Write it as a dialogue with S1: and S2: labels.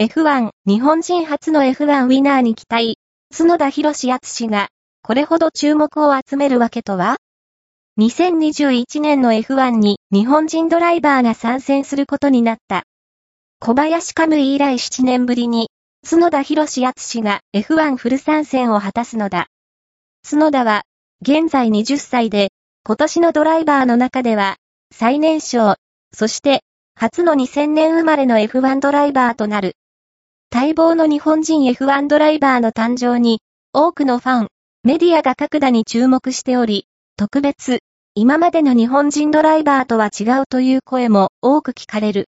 S1: F1 日本人初の F1 ウィナーに期待。角田博士敦が、これほど注目を集めるわけとは ?2021 年の F1 に日本人ドライバーが参戦することになった。小林カムイ以来7年ぶりに、角田博士敦が F1 フル参戦を果たすのだ。角田は、現在20歳で、今年のドライバーの中では、最年少、そして、初の2000年生まれの F1 ドライバーとなる。待望の日本人 F1 ドライバーの誕生に、多くのファン、メディアが格打に注目しており、特別、今までの日本人ドライバーとは違うという声も多く聞かれる。